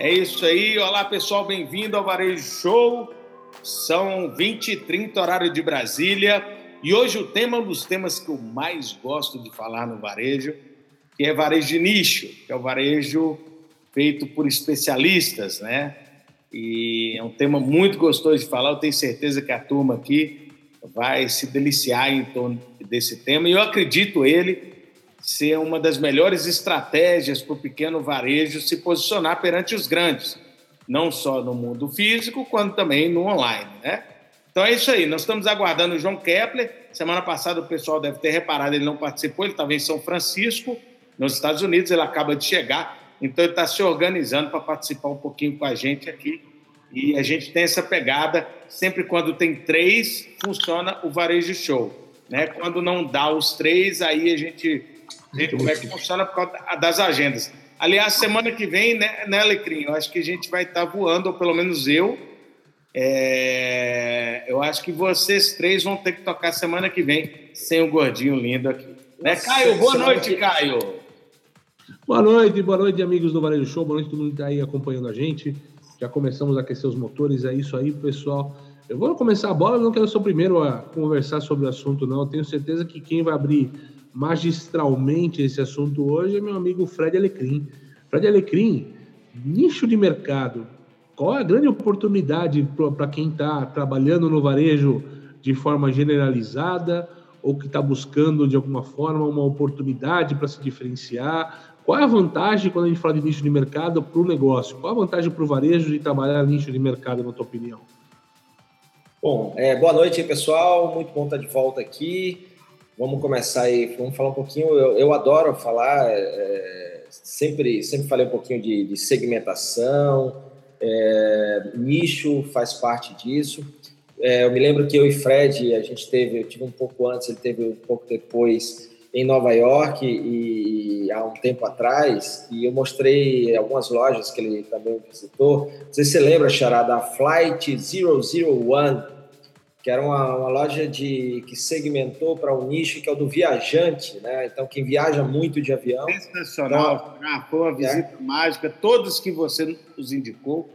É isso aí. Olá, pessoal, bem-vindo ao Varejo Show. São 20 e 30 horário de Brasília. E hoje o tema, um dos temas que eu mais gosto de falar no varejo, que é varejo de nicho, que é o varejo feito por especialistas, né? E é um tema muito gostoso de falar. Eu tenho certeza que a turma aqui vai se deliciar em torno desse tema. E eu acredito ele ser uma das melhores estratégias para o pequeno varejo se posicionar perante os grandes, não só no mundo físico, quanto também no online, né? Então é isso aí, nós estamos aguardando o João Kepler. Semana passada o pessoal deve ter reparado, ele não participou, ele estava em São Francisco, nos Estados Unidos, ele acaba de chegar, então ele está se organizando para participar um pouquinho com a gente aqui. E a gente tem essa pegada, sempre quando tem três, funciona o varejo show. Né? Quando não dá os três, aí a gente vê como é que funciona por causa das agendas. Aliás, semana que vem, né, né Alecrim? Eu acho que a gente vai estar tá voando, ou pelo menos eu. É... Eu acho que vocês três vão ter que tocar semana que vem sem o gordinho lindo aqui. Né, Caio? Boa noite, Caio. Boa noite, boa noite, amigos do Varejo Show. Boa noite, todo mundo que está aí acompanhando a gente. Já começamos a aquecer os motores, é isso aí, pessoal. Eu vou começar a bola, não quero ser o primeiro a conversar sobre o assunto, não. Eu tenho certeza que quem vai abrir magistralmente esse assunto hoje é meu amigo Fred Alecrim. Fred Alecrim, nicho de mercado. Qual a grande oportunidade para quem está trabalhando no varejo de forma generalizada ou que está buscando de alguma forma uma oportunidade para se diferenciar? Qual é a vantagem quando a gente fala de nicho de mercado para o negócio? Qual a vantagem para o varejo de trabalhar nicho de mercado, na tua opinião? Bom, é, boa noite, pessoal. Muito bom estar de volta aqui. Vamos começar aí, vamos falar um pouquinho. Eu, eu adoro falar, é, sempre, sempre falei um pouquinho de, de segmentação, é, nicho faz parte disso. É, eu me lembro que eu e Fred, a gente teve, eu tive um pouco antes, ele teve um pouco depois em Nova York e, e, há um tempo atrás e eu mostrei algumas lojas que ele também visitou. Não sei se você lembra, Xará, da Flight 001, que era uma, uma loja de, que segmentou para um nicho que é o do viajante, né? Então, quem viaja muito de avião. Sensacional, então, ah, foi uma visita é. mágica. Todos que você nos indicou,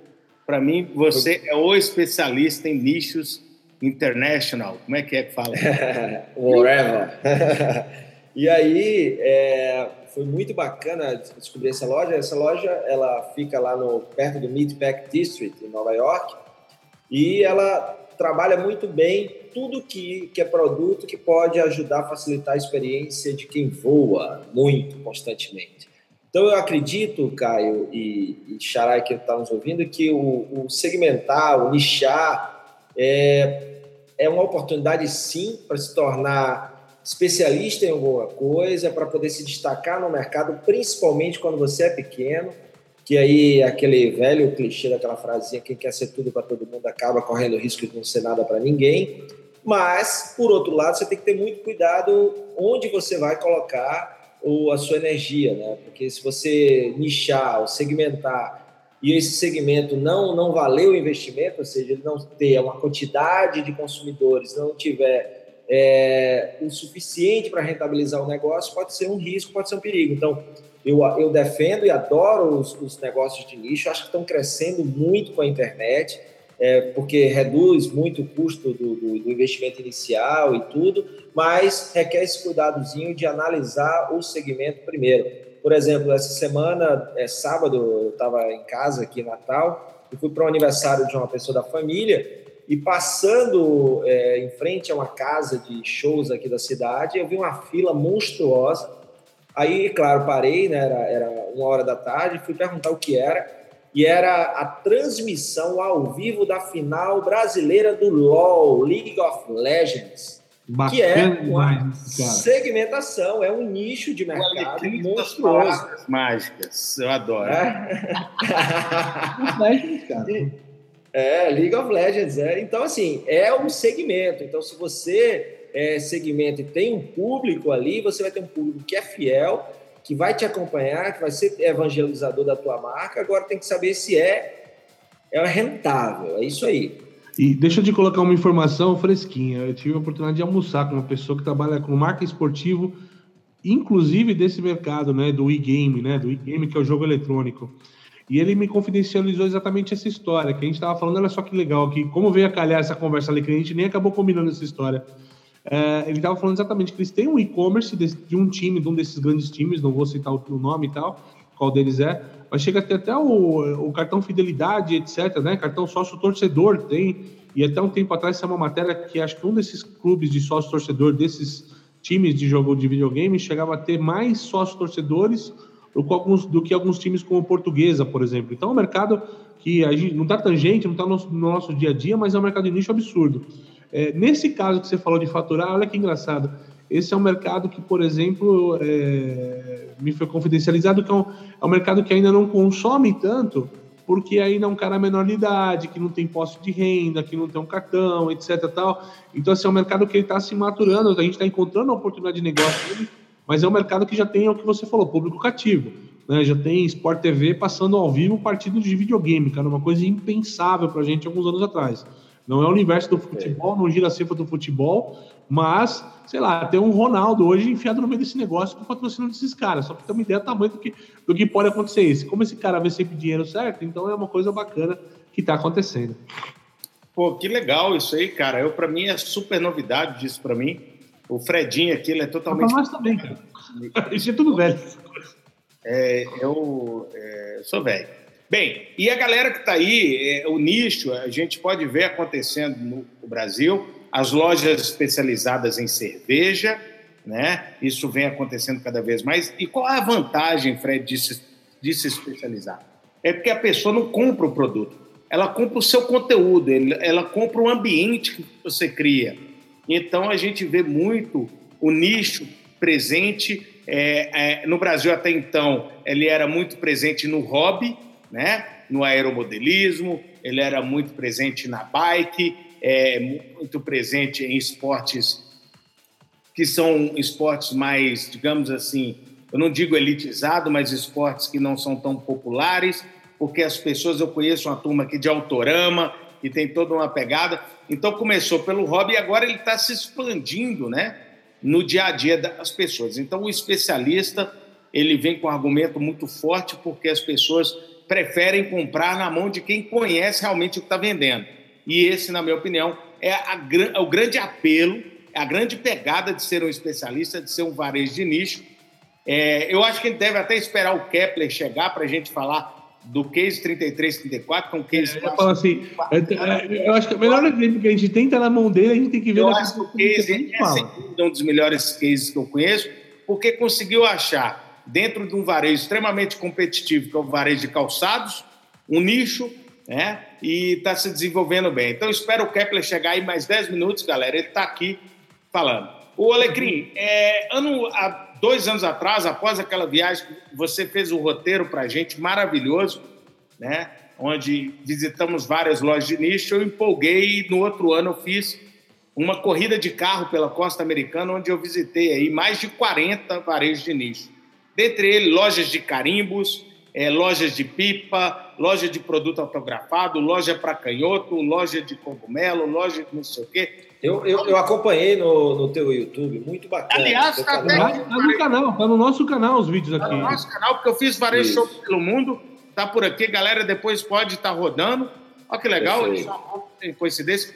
para mim, você é o especialista em nichos international. Como é que é que fala? Whatever. E aí é, foi muito bacana descobrir essa loja. Essa loja ela fica lá no perto do Meatpack District em Nova York e ela trabalha muito bem tudo que, que é produto que pode ajudar a facilitar a experiência de quem voa muito constantemente. Então eu acredito, Caio e, e Xarai que está nos ouvindo, que o, o segmentar, o nichar é, é uma oportunidade sim para se tornar especialista em alguma coisa para poder se destacar no mercado, principalmente quando você é pequeno, que aí aquele velho clichê daquela frasinha quem quer ser tudo para todo mundo acaba correndo o risco de não ser nada para ninguém. Mas, por outro lado, você tem que ter muito cuidado onde você vai colocar o, a sua energia, né? Porque se você nichar ou segmentar e esse segmento não não valer o investimento, ou seja, ele não ter uma quantidade de consumidores, não tiver é, o suficiente para rentabilizar o negócio, pode ser um risco, pode ser um perigo. Então, eu, eu defendo e adoro os, os negócios de nicho, acho que estão crescendo muito com a internet, é, porque reduz muito o custo do, do, do, investimento inicial e tudo, mas requer esse cuidadozinho de analisar o segmento primeiro. Por exemplo, essa semana, é, sábado, eu estava em casa aqui em Natal, e fui para o aniversário de uma pessoa da família, e passando é, em frente a uma casa de shows aqui da cidade, eu vi uma fila monstruosa. Aí, claro, parei, né? Era, era uma hora da tarde, fui perguntar o que era. E era a transmissão ao vivo da final brasileira do LoL, League of Legends. Bacana que é uma segmentação, é um nicho de mercado monstruoso. Mágicas, eu adoro. É? É, League of Legends. É. Então, assim, é um segmento. Então, se você é segmento e tem um público ali, você vai ter um público que é fiel, que vai te acompanhar, que vai ser evangelizador da tua marca. Agora tem que saber se é, é rentável. É isso aí. E deixa eu te colocar uma informação fresquinha. Eu tive a oportunidade de almoçar com uma pessoa que trabalha com marca esportivo, inclusive desse mercado, né, do e-game, né, do e-game que é o jogo eletrônico. E ele me confidencializou exatamente essa história que a gente estava falando. Olha só que legal, que como veio a calhar essa conversa ali, que a gente nem acabou combinando essa história. É, ele estava falando exatamente que eles têm um e-commerce de, de, um time, de um desses grandes times, não vou citar o, nome e tal, qual deles é, mas chega a ter até o, o cartão fidelidade, etc., né? Cartão sócio-torcedor tem, e até um tempo atrás saiu uma matéria que acho que um desses clubes de sócio-torcedor, desses times de jogo de videogame, chegava a ter mais sócio-torcedores do, alguns, do que alguns times como Portuguesa, por exemplo. Então é um mercado que a gente não está tangente, não está no, no, nosso dia a dia, mas é um mercado de nicho absurdo. É, nesse caso que você falou de faturar, olha que engraçado. Esse é um mercado que, por exemplo, é, me foi confidencializado que é um, é um mercado que ainda não consome tanto, porque ainda é um cara menor de idade, que não tem posse de renda, que não tem um cartão, etc. Tal. Então, assim, é um mercado que ele está se maturando, a gente está encontrando a oportunidade de negócio dele, mas é um mercado que já tem é o que você falou, público cativo. Né? Já tem Sport TV passando ao vivo partidos de videogame, cara, uma coisa impensável para a gente alguns anos atrás. Não é o universo do futebol, não gira a cifra do futebol, mas, sei lá, tem um Ronaldo hoje enfiado no meio desse negócio com patrocínio desses caras, só para ter uma ideia do tamanho do que, do que pode acontecer isso. Como esse cara vê sempre dinheiro certo, então é uma coisa bacana que está acontecendo. Pô, que legal isso aí, cara. Eu, para mim, é super novidade disso para mim. O Fredinho aqui, ele é totalmente. Mas também, cara. Isso é tudo velho. É, eu é, sou velho. Bem, e a galera que está aí, é, o nicho, a gente pode ver acontecendo no Brasil, as lojas especializadas em cerveja, né? Isso vem acontecendo cada vez mais. E qual a vantagem, Fred, de se, de se especializar? É porque a pessoa não compra o produto, ela compra o seu conteúdo, ela compra o ambiente que você cria. Então a gente vê muito o nicho presente. É, é, no Brasil até então ele era muito presente no hobby, né? no aeromodelismo, ele era muito presente na bike, é, muito presente em esportes que são esportes mais, digamos assim, eu não digo elitizado, mas esportes que não são tão populares, porque as pessoas, eu conheço uma turma aqui de Autorama, que tem toda uma pegada. Então começou pelo hobby e agora ele está se expandindo, né? No dia a dia das pessoas. Então o especialista ele vem com um argumento muito forte porque as pessoas preferem comprar na mão de quem conhece realmente o que está vendendo. E esse, na minha opinião, é, a, é, o grande apelo, é a grande pegada de ser um especialista, de ser um varejo de nicho. É, eu acho que a gente deve até esperar o Kepler chegar para a gente falar do case 33, 34, que é um case. Eu, falo assim, eu, acho que o melhor exemplo que a gente tem na mão dele, a gente tem que ver. Eu acho que o case é um dos melhores cases que eu conheço, porque conseguiu achar dentro de um varejo extremamente competitivo, que é o varejo de calçados, um nicho, né? E está se desenvolvendo bem. Então, espero o Kepler chegar aí mais 10 minutos, galera. Ele está aqui falando. O Alecrim, é, ano, há dois anos atrás, após aquela viagem, você fez um roteiro para a gente maravilhoso, né? Onde visitamos várias lojas de nicho. Eu empolguei e no outro ano eu fiz uma corrida de carro pela costa americana, onde eu visitei aí mais de 40 varejos de nicho dentre eles lojas de carimbos, é, lojas de pipa, loja de produto autografado, loja para canhoto, loja de cogumelo, loja de não sei o quê. Eu, eu, eu acompanhei no, no teu YouTube, muito bacana. Aliás, está até tá no canal, está no nosso canal os vídeos aqui. Está no nosso canal, porque eu fiz vários shows pelo mundo, tá por aqui, galera depois pode estar tá rodando. Olha que legal, tem coincidência.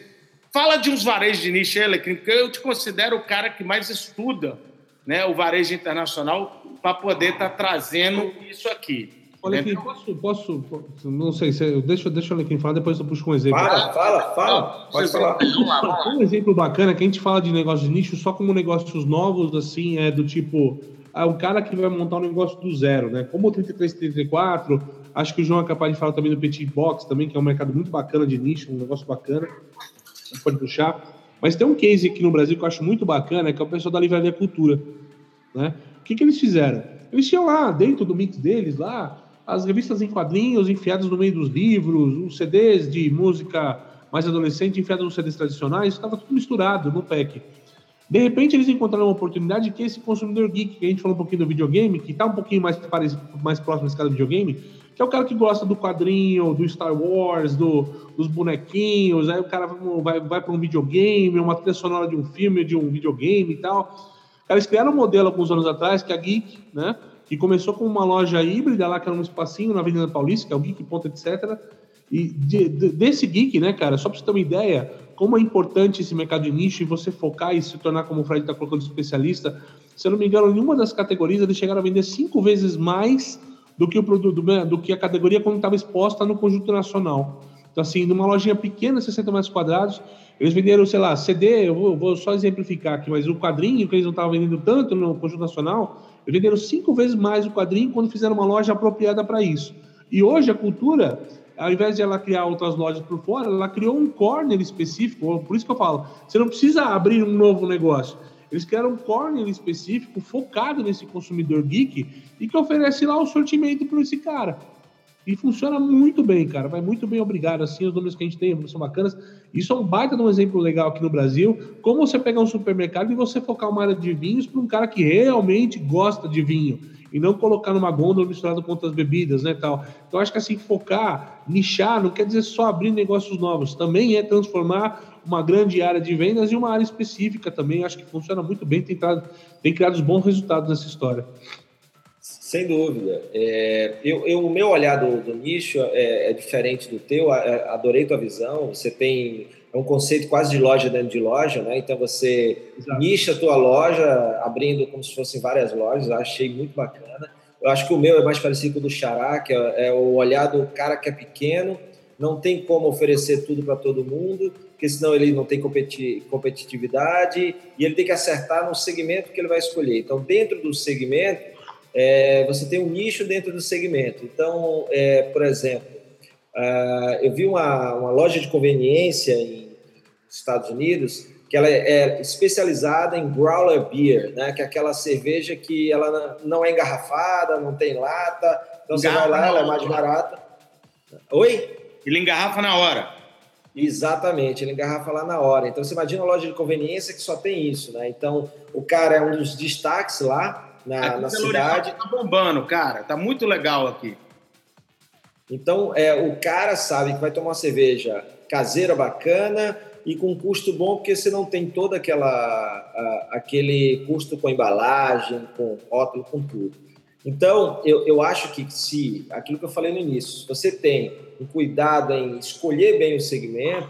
Fala de uns varejos de nicho, Elecrim, porque eu te considero o cara que mais estuda né, o varejo internacional para poder estar tá trazendo isso aqui. Olha aqui, posso, posso, não sei, se, deixa, deixa eu aqui falar, depois eu puxo um exemplo. Fala, fala, fala, pode falar. Um exemplo bacana que a gente fala de negócio de nicho só como negócios novos, assim, é do tipo, é um cara que vai montar um negócio do zero, né? Como o 3334, acho que o João é capaz de falar também do Petit Box, também, que é um mercado muito bacana de nicho, um negócio bacana, pode puxar. Mas tem um case aqui no Brasil que eu acho muito bacana, que é o pessoal da Livraria Cultura, né? O que, que eles fizeram? Eles tinham lá, dentro do mix deles, lá, as revistas em quadrinhos enfiadas no meio dos livros, os CDs de música mais adolescente enfiados nos CDs tradicionais, estava tudo misturado no pack. De repente, eles encontraram uma oportunidade que esse consumidor geek, que a gente falou um pouquinho do videogame, que está um pouquinho mais, mais próximo desse cara do videogame, que é o cara que gosta do quadrinho, do Star Wars, do, dos bonequinhos, aí o cara vai, vai para um videogame, uma trilha sonora de um filme, de um videogame e tal. Eles criaram um modelo alguns anos atrás, que é a Geek, né? Que começou com uma loja híbrida lá, que era um espacinho na Avenida Paulista, que é o Geek Ponto, etc. E de, de, desse geek, né, cara, só para você ter uma ideia, como é importante esse mercado de nicho e você focar e se tornar, como o Fred está colocando, especialista. Se eu não me engano, em uma das categorias eles chegaram a vender cinco vezes mais do que o produto, do que a categoria quando estava exposta no conjunto nacional. Então, assim, numa lojinha pequena, 60 metros quadrados, eles venderam, sei lá, CD, eu vou, vou só exemplificar aqui, mas o quadrinho que eles não estavam vendendo tanto no conjunto nacional, venderam cinco vezes mais o quadrinho quando fizeram uma loja apropriada para isso. E hoje a cultura, ao invés de ela criar outras lojas por fora, ela criou um corner específico, por isso que eu falo, você não precisa abrir um novo negócio. Eles criaram um corner específico focado nesse consumidor geek e que oferece lá o sortimento para esse cara. E funciona muito bem, cara. Vai muito bem, obrigado. Assim, os números que a gente tem são bacanas. Isso é um baita de um exemplo legal aqui no Brasil. Como você pegar um supermercado e você focar uma área de vinhos para um cara que realmente gosta de vinho. E não colocar numa gôndola misturado com outras bebidas, né, tal. Então, acho que assim, focar, nichar, não quer dizer só abrir negócios novos. Também é transformar uma grande área de vendas em uma área específica também. Acho que funciona muito bem. Tem, tem criado bons resultados nessa história. Sem dúvida. É, eu, eu, o meu olhar do, do nicho é, é, diferente do teu. Adorei tua visão. Você tem é um conceito quase de loja dentro de loja, né? Então você Exato. nicha a tua loja, abrindo como se fossem várias lojas. Achei muito bacana. Eu acho que o meu é mais parecido com o do Xará, que é, é o olhar do cara que é pequeno, não tem como oferecer tudo para todo mundo, porque senão ele não tem competitividade e ele tem que acertar no segmento que ele vai escolher. Então, dentro do segmento, é, você tem um nicho dentro do segmento. Então, é, por exemplo, uh, eu vi uma, uma loja de conveniência em Estados Unidos que ela é, é especializada em growler beer, né? Que é aquela cerveja que ela não é engarrafada, não tem lata, então você vai lá, ela é mais barata. Oi? Ele engarrafa na hora. Exatamente, ele engarrafa lá na hora. Então você imagina uma loja de conveniência que só tem isso, né? Então o cara é um dos destaques lá na, na cidade. Tá bombando, cara. Tá muito legal aqui. Então, é, o cara sabe que vai tomar uma cerveja caseira bacana e com custo bom, porque você não tem todo aquela, a, aquele custo com embalagem, com rótulo, com tudo. Então, eu, eu acho que se, aquilo que eu falei no início, se você tem um cuidado em escolher bem o segmento,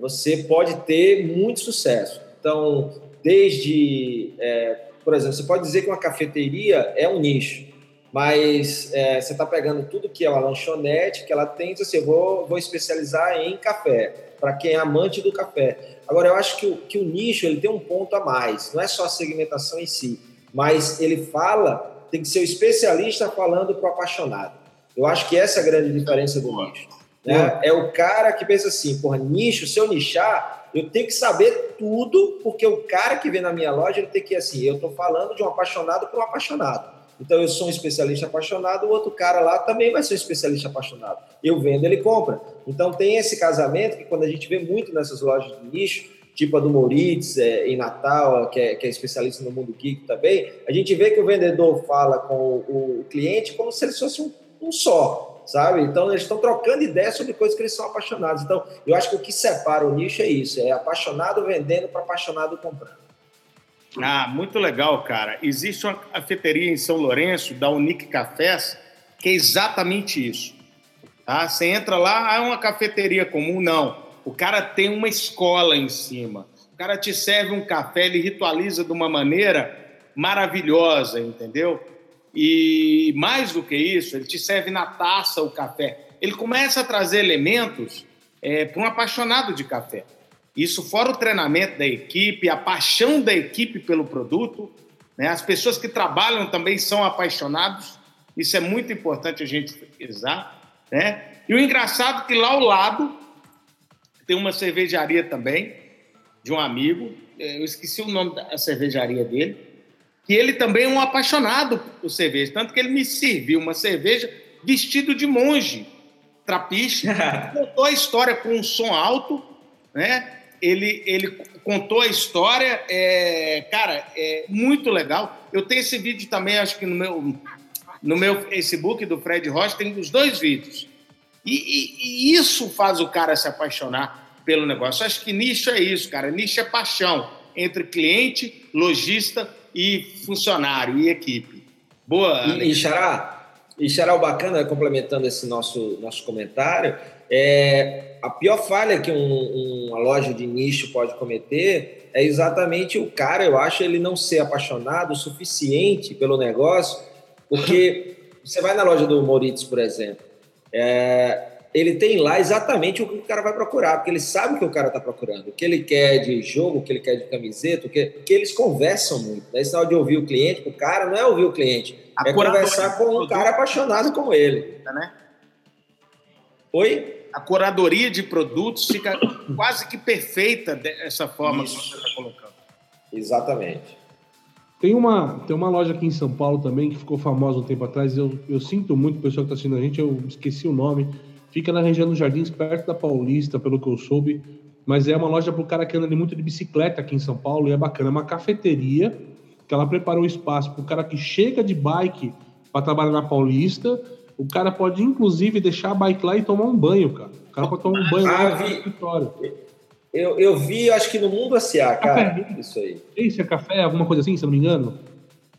você pode ter muito sucesso. Então, desde é, por exemplo, você pode dizer que uma cafeteria é um nicho, mas é, você está pegando tudo que é uma lanchonete, que ela tem, então, assim, eu vou, vou especializar em café, para quem é amante do café. Agora, eu acho que o, que o nicho ele tem um ponto a mais, não é só a segmentação em si, mas ele fala, tem que ser o especialista falando para o apaixonado. Eu acho que essa é a grande diferença do nicho. Né? É o cara que pensa assim, porra, nicho, se eu nichar, eu tenho que saber tudo, porque o cara que vem na minha loja, ele tem que assim, eu estou falando de um apaixonado para um apaixonado. Então eu sou um especialista apaixonado, o outro cara lá também vai ser um especialista apaixonado. Eu vendo, ele compra. Então tem esse casamento que quando a gente vê muito nessas lojas de nicho, tipo a do Moritz, é, em Natal, que é, que é, especialista no mundo geek também, a gente vê que o vendedor fala com o, o cliente como se ele fosse um, um só sabe? Então eles estão trocando ideias sobre coisas que eles são apaixonados. Então eu acho que o que separa o nicho é isso: é apaixonado vendendo para apaixonado comprando. Ah, muito legal, cara. Existe uma cafeteria em São Lourenço, da Unique Cafés, que é exatamente isso. Tá? Você entra lá, é uma cafeteria comum? Não. O cara tem uma escola em cima. O cara te serve um café, ele ritualiza de uma maneira maravilhosa, entendeu? E mais do que isso, ele te serve na taça o café. Ele começa a trazer elementos é, para um apaixonado de café. Isso fora o treinamento da equipe, a paixão da equipe pelo produto. Né? As pessoas que trabalham também são apaixonados. Isso é muito importante a gente frisar. Né? E o engraçado é que lá ao lado tem uma cervejaria também, de um amigo. Eu esqueci o nome da cervejaria dele que ele também é um apaixonado por cerveja, tanto que ele me serviu uma cerveja vestido de monge, trapiche, contou a história com um som alto, né? Ele, ele contou a história, é, cara, é muito legal. Eu tenho esse vídeo também, acho que no meu, no meu Facebook do Fred Rocha, tem os dois vídeos. E, e, e isso faz o cara se apaixonar pelo negócio. acho que nicho é isso, cara. Nicho é paixão entre cliente, lojista e funcionário e equipe. Boa. E, e Xará, e Xará, o bacana, complementando esse nosso, nosso comentário, é, a pior falha que um, uma loja de nicho pode cometer é exatamente o cara, eu acho, ele não ser apaixonado o suficiente pelo negócio, porque você vai na loja do Moritz, por exemplo, é, ele tem lá exatamente o que o cara vai procurar, porque ele sabe o que o cara está procurando, o que ele quer de jogo, o que ele quer de camiseta, o que, que eles conversam muito. Né? Esse de ouvir o cliente, o cara não é ouvir o cliente, a é conversar com um cara apaixonado como ele. Né? Oi? A curadoria de produtos fica quase que perfeita dessa forma Isso. que você está colocando. Exatamente. Tem uma, tem uma loja aqui em São Paulo também que ficou famosa um tempo atrás. Eu, eu sinto muito, o pessoal que está assistindo a gente, eu esqueci o nome Fica na região dos Jardins, perto da Paulista, pelo que eu soube. Mas é uma loja para o cara que anda muito de bicicleta aqui em São Paulo e é bacana. É uma cafeteria que ela preparou espaço para o cara que chega de bike para trabalhar na Paulista. O cara pode, inclusive, deixar a bike lá e tomar um banho, cara. O cara pode tomar um banho ah, lá vi... no escritório. Eu, eu vi, acho que no Mundo S.A., cara, café. isso aí. É café, alguma coisa assim, se não me engano?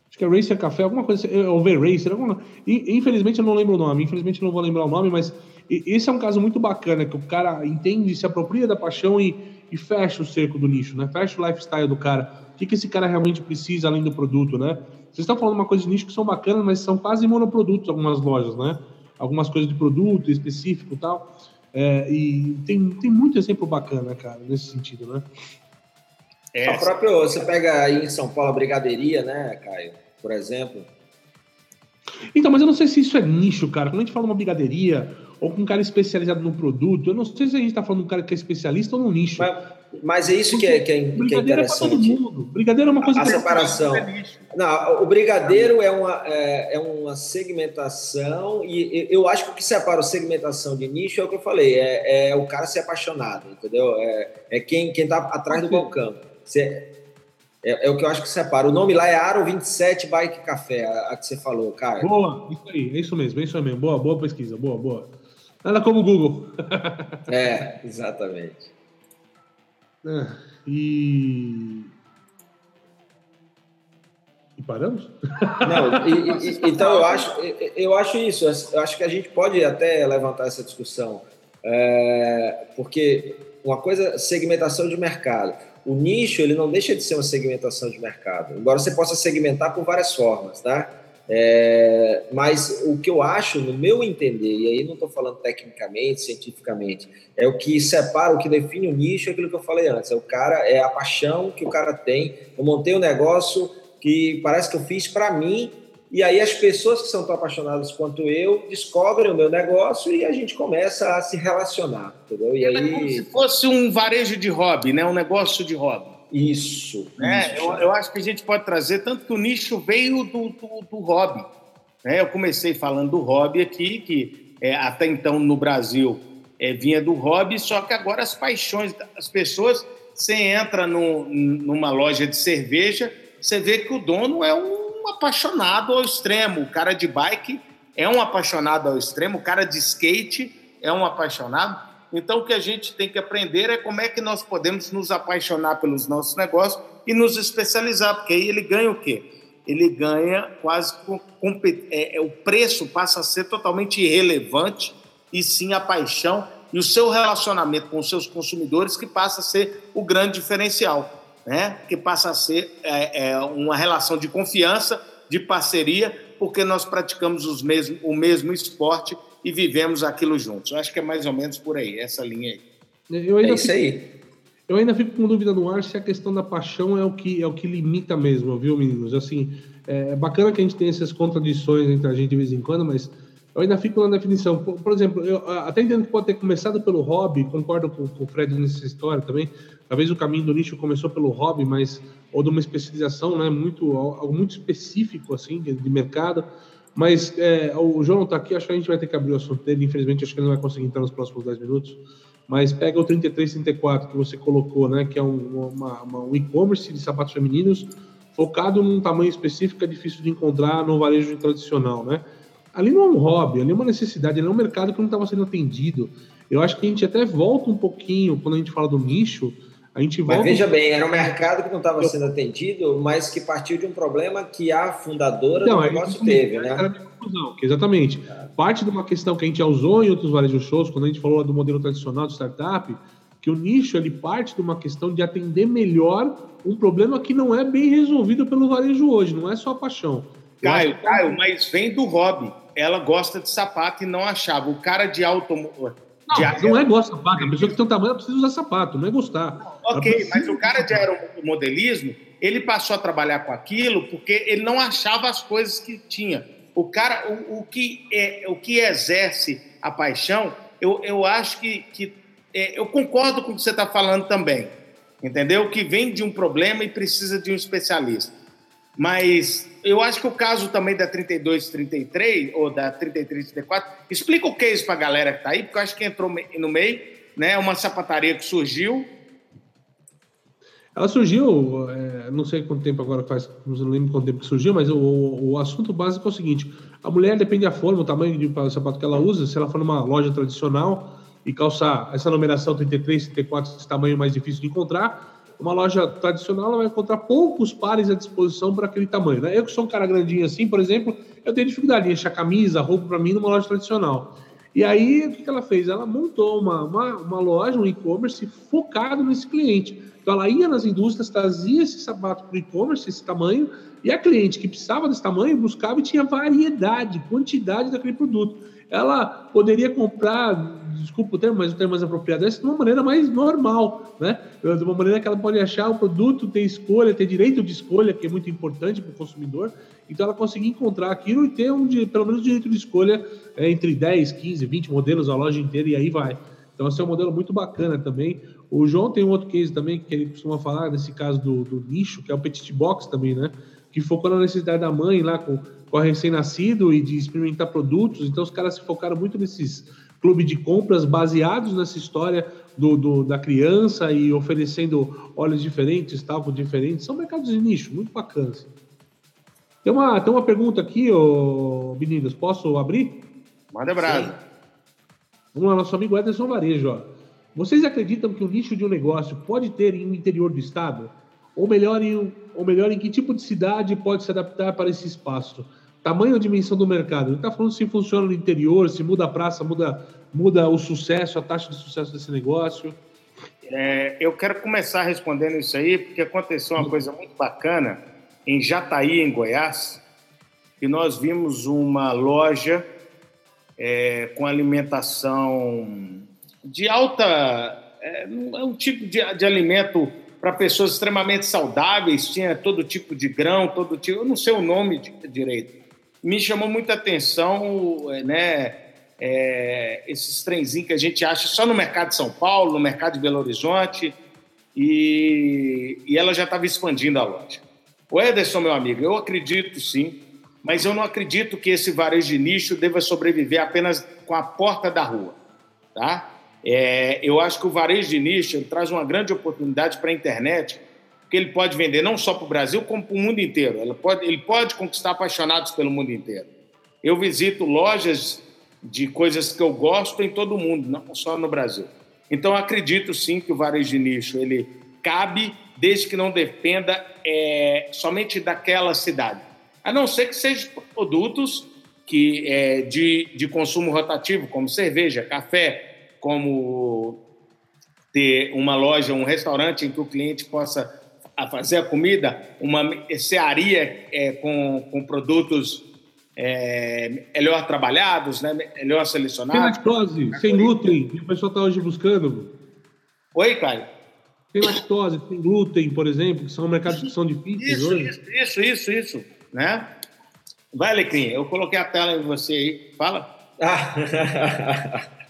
Acho que é Racer Café, alguma coisa assim, ou V-Racer, alguma... Infelizmente eu não lembro o nome, infelizmente eu não vou lembrar o nome, mas esse é um caso muito bacana, que o cara entende, se apropria da paixão e, e fecha o cerco do nicho, né? Fecha o lifestyle do cara. O que, que esse cara realmente precisa além do produto, né? Vocês estão falando uma coisa de nicho que são bacanas, mas são quase monoprodutos algumas lojas, né? Algumas coisas de produto específico e tal. É, e tem, tem muito exemplo bacana, cara, nesse sentido, né? É. A própria, você pega aí em São Paulo a brigadeiria, né, Caio? Por exemplo. Então, mas eu não sei se isso é nicho, cara. Quando a gente fala uma brigadeiria ou com um cara especializado no produto. Eu não sei se a gente está falando de um cara que é especialista ou no nicho. Mas, mas é isso que é, que é, que é interessante. É brigadeiro é uma coisa a, a separação. Não, o brigadeiro é uma, é, é, uma segmentação e eu acho que o que separa a segmentação de nicho é o que eu falei, é, é o cara ser apaixonado, entendeu? É, é quem quem está atrás do balcão. Você, é, é, o que eu acho que separa. O nome lá é Aro 27 Bike Café, a, a que você falou, cara. Boa, isso aí, é isso mesmo, é isso mesmo. Boa, boa pesquisa, boa, boa. Nada como o Google. é, exatamente. É, e. E paramos? Não, e, e, então eu acho, eu acho isso. Eu acho que a gente pode até levantar essa discussão. É, porque uma coisa, segmentação de mercado. O nicho ele não deixa de ser uma segmentação de mercado, embora você possa segmentar por várias formas, tá? É, mas o que eu acho, no meu entender, e aí não estou falando tecnicamente, cientificamente, é o que separa, o que define o nicho, é aquilo que eu falei antes. É o cara, é a paixão que o cara tem. Eu montei um negócio que parece que eu fiz para mim, e aí as pessoas que são tão apaixonadas quanto eu descobrem o meu negócio e a gente começa a se relacionar, entendeu? E aí... É como se fosse um varejo de hobby, né? Um negócio de hobby. Isso. É, isso. Eu, eu, acho que a gente pode trazer, tanto que o nicho veio do, do, do hobby. Né? Eu comecei falando do hobby aqui, que é, até então no Brasil é, vinha do hobby, só que agora as paixões, as pessoas, você entra no, numa loja de cerveja, você vê que o dono é um apaixonado ao extremo, o cara de bike é um apaixonado ao extremo, o cara de skate é um apaixonado. Então, o que a gente tem que aprender é como é que nós podemos nos apaixonar pelos nossos negócios e nos especializar, porque aí ele ganha o quê? Ele ganha quase é, é, o preço passa a ser totalmente irrelevante e sim a paixão e o seu relacionamento com os seus consumidores que passa a ser o grande diferencial, né? Que passa a ser é, é, uma relação de confiança, de parceria, porque nós praticamos os mesmo, o mesmo esporte e vivemos aquilo juntos. Eu acho que é mais ou menos por aí, essa linha aí. Eu ainda é isso fico, aí. Eu ainda fico com dúvida no ar se a questão da paixão é o que, é o que limita mesmo, viu, meninos? Assim, é, é bacana que a gente tenha essas contradições entre a gente de vez em quando, mas eu ainda fico na definição. Por, por exemplo, eu até entendo que pode ter começado pelo hobby, concordo com, com o Fred nessa história também. Talvez o caminho do nicho começou pelo hobby, mas ou de uma especialização, né, muito algo muito específico assim de, de mercado. Mas é, o João está aqui, acho que a gente vai ter que abrir o assunto dele. Infelizmente, acho que ele não vai conseguir entrar nos próximos 10 minutos. Mas pega o 3334 que você colocou, né? Que é um, uma, uma, um e-commerce de sapatos femininos focado num tamanho específico, é difícil de encontrar no varejo tradicional, né? Ali não é um hobby, ali é uma necessidade, ali é um mercado que não estava sendo atendido. Eu acho que a gente até volta um pouquinho, quando a gente fala do nicho, A gente volta... Mas veja bem, era um mercado que não estava sendo atendido, mas que partiu de um problema que a fundadora então, do negócio teve, né? Era a minha conclusão, que exatamente. É. Parte de uma questão que a gente já usou em outros varejos shows, quando a gente falou do modelo tradicional de startup, que o nicho ele parte de uma questão de atender melhor um problema que não é bem resolvido pelo varejo hoje, não é só a paixão. Caio, que... Caio, mas vem do hobby. Ela gosta de sapato e não achava. O cara de auto. Não, não é gosta de sapato. A pessoa que tem um tamanho precisa usar sapato, não é gostar. Ok, mas o cara de aeromodelismo, ele passou a trabalhar com aquilo porque ele não achava as coisas que tinha. O cara, o, o que, é, o que exerce a paixão, eu, eu acho que, que é, eu concordo com o que você está falando também, entendeu? Que vem de um problema e precisa de um especialista. Mas eu acho que o caso também da 3233 ou da 3334, explica o case para a galera que está aí, porque eu acho que entrou no meio, né? Uma sapataria que surgiu. Ela surgiu, é, não sei quanto tempo agora faz, não lembro quanto tempo que surgiu, mas o, o assunto básico é o seguinte: a mulher depende da forma, o tamanho de sapato que ela usa. Se ela for numa loja tradicional, e calçar essa numeração 33, 34, esse tamanho mais difícil de encontrar. Uma loja tradicional ela vai encontrar poucos pares à disposição para aquele tamanho. Né? Eu que sou um cara grandinho assim, por exemplo, eu tenho dificuldade em achar camisa, roupa para mim numa loja tradicional. E aí, o que ela fez? Ela montou uma, uma, uma loja, um e-commerce focado nesse cliente. Então, ela ia nas indústrias, trazia esse sapato para o e-commerce, esse tamanho, e a cliente que precisava desse tamanho buscava e tinha variedade, quantidade daquele produto. Ela poderia comprar desculpa o termo, mas o termo mais apropriado é de uma maneira mais normal, né? De uma maneira que ela pode achar o produto, ter escolha, ter direito de escolha, que é muito importante para o consumidor. Então, ela conseguir encontrar aquilo e ter um, pelo menos direito de escolha é, entre 10, 15, 20 modelos, a loja inteira, e aí vai. Então, esse é um modelo muito bacana também. O João tem um outro case também que ele costuma falar, nesse caso do, do nicho, que é o Petit Box também, né? Que focou na necessidade da mãe lá com, com a recém-nascido e de experimentar produtos. Então, os caras se focaram muito nesses clube de compras baseados nessa história do, do, da criança e oferecendo óleos diferentes, talco diferentes. São mercados de nicho, muito bacanas. Tem uma, tem uma pergunta aqui, ô, meninos, posso abrir? Manda brasa. Vamos lá, nosso amigo Ederson Varejo. Ó. Vocês acreditam que o nicho de um negócio pode ter em um interior do estado? Ou melhor, em, ou melhor, em que tipo de cidade pode se adaptar para esse espaço? Tamanho ou dimensão do mercado. Ele está falando se funciona no interior, se muda a praça, muda, muda o sucesso, a taxa de sucesso desse negócio. É, eu quero começar respondendo isso aí, porque aconteceu uma coisa muito bacana em Jataí, em Goiás, que nós vimos uma loja é, com alimentação de alta. É, é um tipo de, de alimento para pessoas extremamente saudáveis, tinha todo tipo de grão, todo tipo. Eu não sei o nome de, direito me chamou muita atenção, né? É, esses trenzinhos que a gente acha só no mercado de São Paulo, no mercado de Belo Horizonte, e, e ela já estava expandindo a loja. O Ederson, meu amigo, eu acredito sim, mas eu não acredito que esse varejo de nicho deva sobreviver apenas com a porta da rua, tá? É, eu acho que o varejo de nicho traz uma grande oportunidade para a internet, que ele pode vender não só para o Brasil, como para o mundo inteiro. Ele pode, ele pode conquistar apaixonados pelo mundo inteiro. Eu visito lojas de coisas que eu gosto em todo o mundo, não só no Brasil. Então, acredito sim que o varejo de nicho ele cabe, desde que não dependa é, somente daquela cidade. A não ser que sejam produtos que, é, de, de consumo rotativo, como cerveja, café, como ter uma loja, um restaurante em que o cliente possa a fazer a comida, uma cearia é, com, com produtos é, melhor trabalhados, né, melhor selecionados. Sem lactose, sem glúten, que o pessoal está hoje buscando. Oi, Caio? Sem lactose, sem glúten, por exemplo, que são mercados que são difíceis isso, hoje. Isso, isso, isso, isso, né? Vai, Alecrim, eu coloquei a tela em você aí. Fala.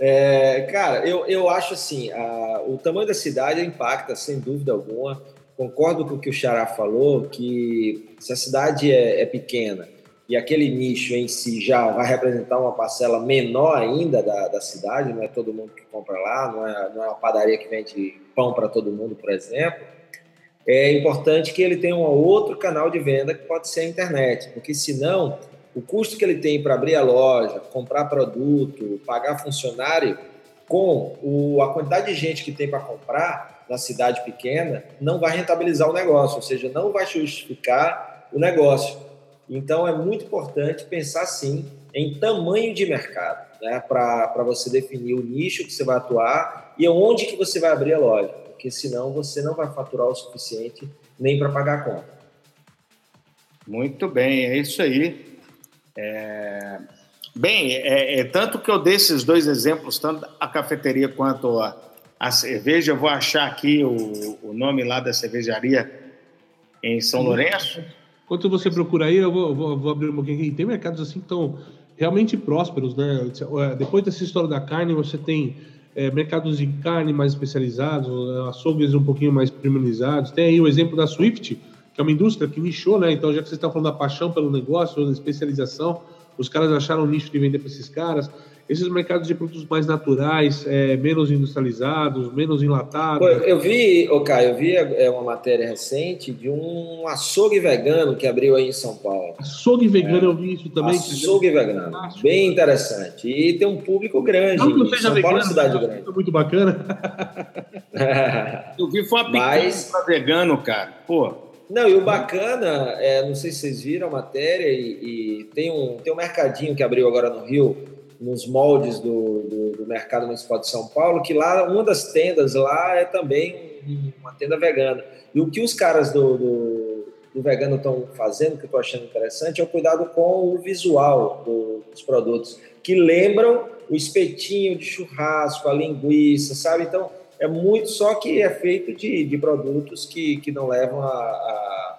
É, cara, eu, eu acho assim, a, o tamanho da cidade impacta, sem dúvida alguma. Concordo com o que o Xará falou, que se a cidade é, é pequena e aquele nicho em si já vai representar uma parcela menor ainda da, da cidade, não é todo mundo que compra lá, não é, não é uma padaria que vende pão para todo mundo, por exemplo, é importante que ele tenha um outro canal de venda que pode ser a internet, porque senão o custo que ele tem para abrir a loja, comprar produto, pagar funcionário, com o, a quantidade de gente que tem para comprar, na cidade pequena, não vai rentabilizar o negócio, ou seja, não vai justificar o negócio. Então, é muito importante pensar, sim, em tamanho de mercado, né? para você definir o nicho que você vai atuar e onde que você vai abrir a loja, porque senão você não vai faturar o suficiente nem para pagar a conta. Muito bem, é isso aí. É... Bem, é, é, tanto que eu dei esses dois exemplos, tanto a cafeteria quanto a, a cerveja. Eu vou achar aqui o, o nome lá da cervejaria em São Lourenço. Enquanto você procura aí, eu vou, vou, vou abrir um pouquinho aqui. Tem mercados assim que estão realmente prósperos, né? Depois dessa história da carne, você tem é, mercados de carne mais especializados, açougues um pouquinho mais premiumizados. Tem aí o exemplo da Swift, que é uma indústria que nichou, né? Então, já que você está falando da paixão pelo negócio, da especialização, os caras acharam um nicho de vender para esses caras. Esses mercados de produtos mais naturais, é, menos industrializados, menos enlatados. Eu vi, ô Caio, eu vi é, uma matéria recente de um açougue vegano que abriu aí em São Paulo. Açougue vegano, é. eu vi isso também. Açougue vegano, Fantástico. bem interessante. E tem um público grande. Não que seja São vegano, Paulo é cidade grande. É muito bacana. eu vi foi uma Mas... para vegano, cara. Pô. Não, e o bacana, é, não sei se vocês viram a matéria, e, e, tem, um, tem um mercadinho que abriu agora no Rio, nos moldes do, do, do, mercado municipal de São Paulo, que lá, uma das tendas lá é também uma tenda vegana. E o que os caras do, do, do vegano estão fazendo, que eu estou achando interessante, é o cuidado com o visual dos produtos, que lembram o espetinho de churrasco, a linguiça, sabe? Então, é muito, só que é feito de, de produtos que, que não levam a, a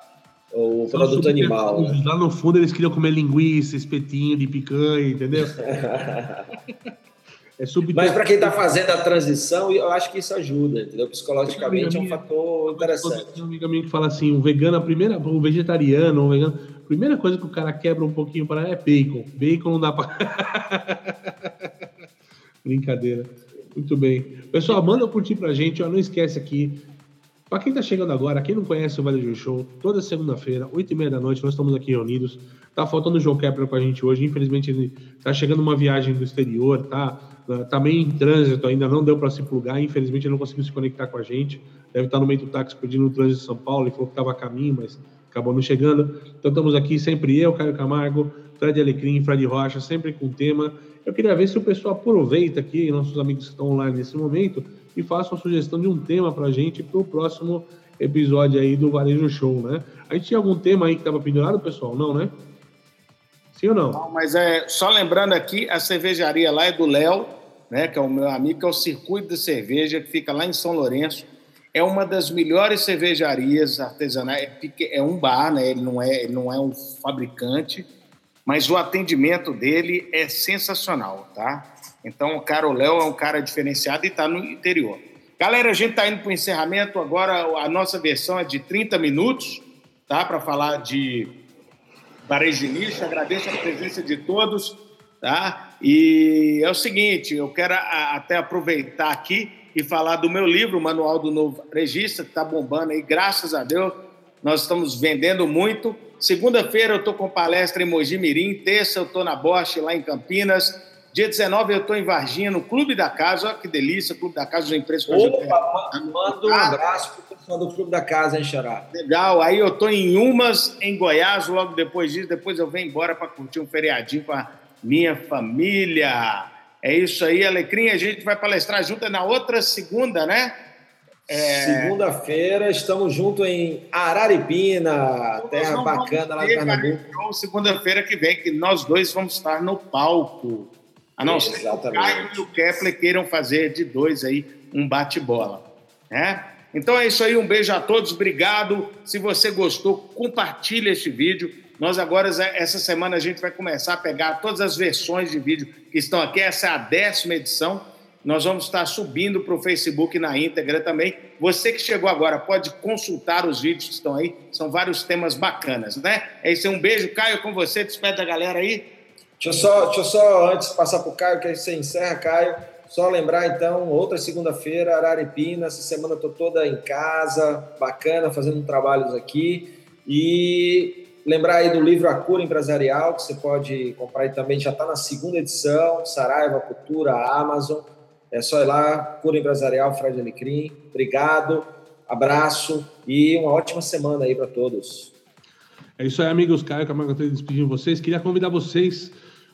o São produto animal. Né? Lá no fundo eles queriam comer linguiça, espetinho de picanha, entendeu? é Mas para quem está fazendo a transição, eu acho que isso ajuda, entendeu? Psicologicamente é um fator interessante. Tem um amigo meu que fala assim: o vegano, a primeira, o vegetariano, o vegano, primeira coisa que o cara quebra um pouquinho para é bacon. Bacon não dá para. Brincadeira. Muito bem. Pessoal, manda curtir pra gente, ó, não esquece aqui. Para quem tá chegando agora, quem não conhece o Vale Show, toda segunda-feira, 8 e meia da noite, nós estamos aqui reunidos. Tá faltando o João Kepler com a gente hoje. Infelizmente, ele tá chegando uma viagem do exterior, tá, tá meio em trânsito, ainda não deu para se plugar. Infelizmente, ele não conseguiu se conectar com a gente. Deve estar no meio do táxi pedindo o trânsito de São Paulo. Ele falou que estava a caminho, mas acabou não chegando. Então, estamos aqui sempre eu, Caio Camargo, Fred Alecrim, Fred Rocha, sempre com tema. Eu queria ver se o pessoal aproveita aqui, nossos amigos que estão online nesse momento, e faça uma sugestão de um tema para a gente para o próximo episódio aí do Varejo Show, né? A gente tinha algum tema aí que estava pendurado, pessoal? Não, né? Sim ou não? Não, mas é só lembrando aqui, a cervejaria lá é do Léo, né? Que é o meu amigo, que é o Circuito de Cerveja, que fica lá em São Lourenço. É uma das melhores cervejarias artesanais. É, é um bar, né? Ele não é, ele não é um fabricante mas o atendimento dele é sensacional, tá? Então, o cara, o Léo, é um cara diferenciado e está no interior. Galera, a gente está indo para o encerramento. Agora, a nossa versão é de 30 minutos, tá? Para falar de varejo de nicho. Agradeço a presença de todos, tá? E é o seguinte, eu quero até aproveitar aqui e falar do meu livro, Manual do Novo Regista, que está bombando aí, graças a Deus. Nós estamos vendendo muito. Segunda-feira eu estou com palestra em Mogi Mirim, terça eu estou na Bosch, lá em Campinas. Dia 19 eu estou em Varginha, no Clube da Casa. Olha que delícia, Clube da Casa, uma empresa que Opa, manda um abraço para o pessoal do Clube da Casa, hein, Xará? Legal. Aí eu estou em Umas, em Goiás, logo depois disso. Depois eu venho embora para curtir um feriadinho com a minha família. É isso aí, Alecrim. A gente vai palestrar junto na outra segunda, né? É... Segunda-feira estamos juntos em Araripina, terra bacana lá em Pernambuco. Segunda-feira que vem, que nós dois vamos estar no palco. A não ser que o Caio e o Kepler queiram fazer de dois aí um bate-bola. Né? Então é isso aí, um beijo a todos, obrigado. Se você gostou, compartilhe este vídeo. Nós agora, essa semana, a gente vai começar a pegar todas as versões de vídeo que estão aqui. Essa é a décima edição. Nós vamos estar subindo para o Facebook na íntegra também. Você que chegou agora pode consultar os vídeos que estão aí. São vários temas bacanas, né? É isso aí. Um beijo, Caio, com você. Despede da galera aí. Deixa eu só, deixa eu só antes passar para o Caio, que você encerra, Caio. Só lembrar, então, outra segunda-feira, Araripina. Essa semana eu estou toda em casa, bacana, fazendo trabalhos aqui. E lembrar aí do livro A Cura Empresarial, que você pode comprar aí também, já está na segunda edição, Saraiva, Cultura, Amazon. É só ir lá, Cura Empresarial Fred Alecrim. Obrigado, abraço e uma ótima semana aí para todos. É isso aí, amigos. Caio Camargo despedindo vocês. Queria convidar vocês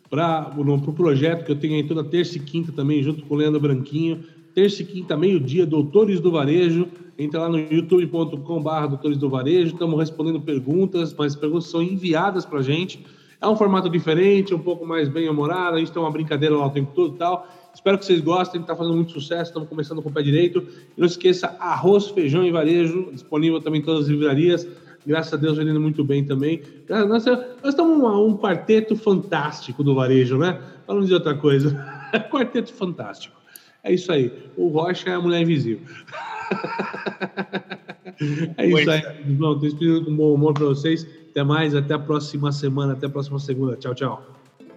para o pro projeto que eu tenho aí toda terça e quinta também, junto com o Leandro Branquinho. Terça e quinta, meio-dia, Doutores do Varejo. Entra lá no youtube.com.br Doutores do Varejo. Estamos respondendo perguntas, mas as perguntas são enviadas para a gente. É um formato diferente, um pouco mais bem-humorado. A gente tem uma brincadeira lá o tempo todo e tal. Espero que vocês gostem, está fazendo muito sucesso. Estamos começando com o pé direito. E não esqueça, arroz, feijão e varejo, disponível também em todas as livrarias graças a Deus vendendo muito bem também. Nós, estamos um, um quarteto fantástico do varejo, né? Falando de outra coisa. quarteto fantástico. É isso aí. O Rocha é a mulher invisível. é isso aí. Bom, estou despedindo com bom humor para vocês. Até mais, até a próxima semana, até a próxima segunda. Tchau, tchau.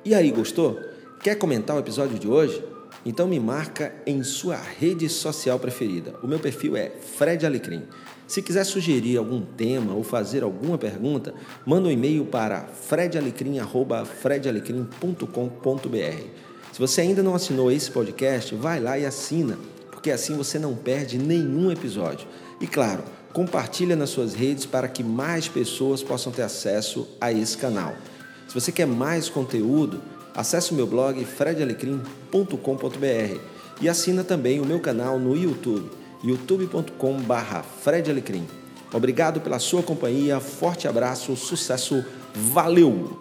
E aí, gostou? Quer comentar o episódio de hoje? Então me marca em sua rede social preferida. O meu perfil é Fred Alecrim. Se quiser sugerir algum tema ou fazer alguma pergunta, manda um e-mail para fredalecrim@fredalecrim.com.br. Se você ainda não assinou esse podcast, vai lá e assina, porque assim você não perde nenhum episódio. E claro, compartilha nas suas redes para que mais pessoas possam ter acesso a esse canal. Se você quer mais conteúdo, acesse o meu blog fredalecrim.com.br e assina também o meu canal no YouTube youtube.com/barra Fred Alecrim. Obrigado pela sua companhia, forte abraço, sucesso, valeu!